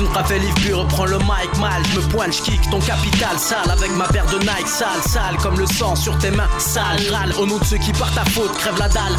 une livre puis reprends le mic mal. Je me pointe, je kick ton capital sale avec ma paire de Nike sale, sale comme le sang sur tes mains, sale. Râle au nom de ceux qui partent à faute, crève la dalle.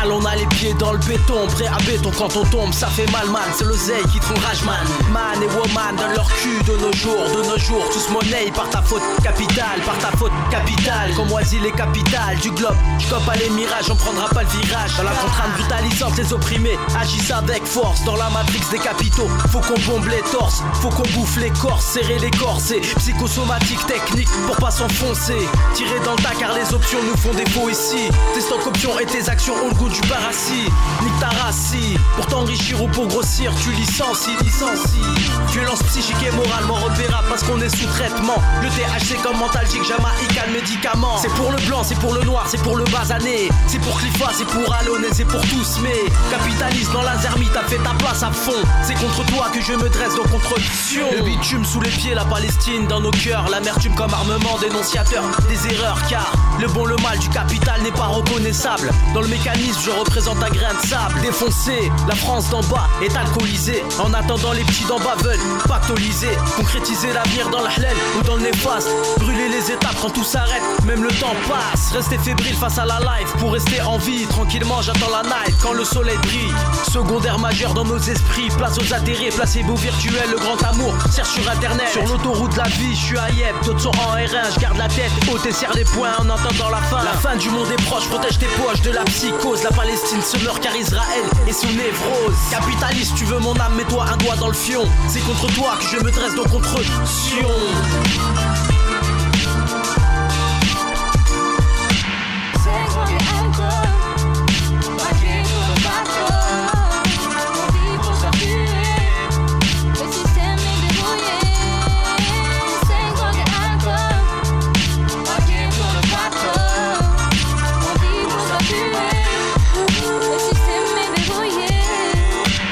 Al. on a les pieds dans le béton, prêt à béton quand on tombe, ça fait mal man, c'est l'oseille qui te rage man. Man et woman dans leur cul de nos jours, de nos jours, tous monnaie par ta faute capitale, par ta faute capitale, comme oisil les capitales du globe. Je pas les mirages, on prendra pas le virage. Dans la contrainte brutalisante, les opprimés agissent avec force dans la matrix des capitaux. Faut qu'on bombe les torses, faut qu'on bouffe les corps, serrer les corps, c'est psychosomatique technique pour pas s'enfoncer. Tirer dans le tas car les options nous font défaut ici. Tes stocks options et tes actions ont le goût du parasite. Nique ta racie, pour t'enrichir ou pour grossir, tu licencies, licencies. Psychique et moralement repérable parce qu'on est sous traitement. Le THC comme mentalgique, jamaïque, médicament. C'est pour le blanc, c'est pour le noir, c'est pour le basané. C'est pour Clifa, c'est pour Alonel, c'est pour tous. Mais capitaliste dans la zermite, t'as fait ta place à fond. C'est contre toi que je me dresse, donc contre Le bitume sous les pieds, la Palestine dans nos cœurs. L'amertume comme armement, dénonciateur des erreurs. Car le bon, le mal du capital n'est pas reconnaissable. Dans le mécanisme, je représente un grain de sable. Défoncé, la France d'en bas est alcoolisée. En attendant, les petits d'en bas veulent pactoliser. Concrétiser l'avenir dans la hlène ou dans le néfaste. Brûler les étapes quand tout s'arrête, même le temps passe. Rester fébrile face à la life pour rester en vie. Tranquillement, j'attends la night quand le soleil brille. Secondaire majeur dans nos esprits. Place aux atterrés, placez-vous virtuel. Le grand amour cherche sur internet. Sur l'autoroute de la vie, je suis à Yep. D'autres sont en R1. Je garde la tête haute et serre les poings en entendant la fin. La fin du monde est proche. Protège tes poches de la psychose. La Palestine se meurt car Israël est sous névrose. Capitaliste, tu veux mon âme, mets-toi un doigt dans le fion. C'est toi que je me dresse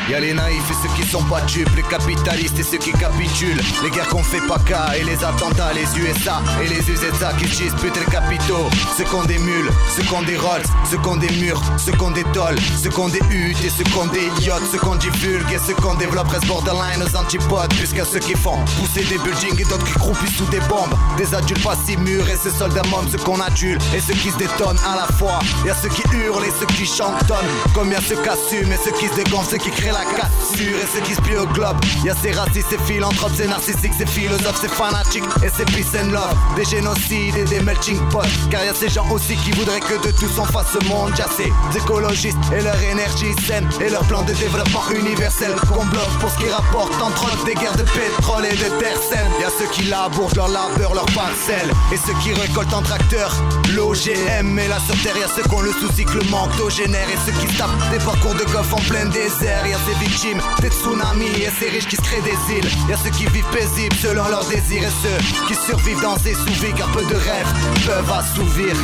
donc contre Sion. sont pas dupes, les capitalistes et ceux qui capitulent. Les guerres qu'on fait pas cas et les attentats, les USA et les USA qui disputent les capitaux. Ceux qu'on des mules, ceux qu'on des Rolls, ceux qu'on des murs, ceux qu'on des tolls, ceux qu'on des huttes et ceux qu'on des yachts, ceux qu'on divulgue et ceux qu'on développe restent borderline aux antipodes. Puisqu'à ceux qui font pousser des buildings et d'autres qui croupissent sous des bombes. Des adultes pas si mûrs et ces soldats mômes, ceux qu'on adule et ceux qui se détonnent à la fois. Y'a ceux qui hurlent et ceux qui chantonnent. Comme y'a ceux qui assument et ceux qui se dégonflent, ceux qui créent la cassure et ceux qui se au globe. Y'a ces racistes, ces philanthropes, ces narcissiques, ces philosophes, ces fanatiques et ces peace and. Des génocides et des melting pots. Car y'a ces gens aussi qui voudraient que de tous on fasse ce monde. Y'a ces écologistes et leur énergie saine et leur plan de développement universel qu'on bloque pour ce qui rapporte entre autres des guerres de pétrole et de terre saine. Y'a ceux qui labourent leur labeur, leur parcelle et ceux qui récoltent en tracteur l'OGM. Mais là sur terre, y'a ceux qui ont le souci que le manque d'eau génère et ceux qui tapent des parcours de golf en plein désert. Ces victimes des tsunamis et ces riches qui se créent des îles. Y'a ceux qui vivent paisibles selon leurs désirs et ceux qui survivent dans ces sous car peu de rêves peuvent assouvir.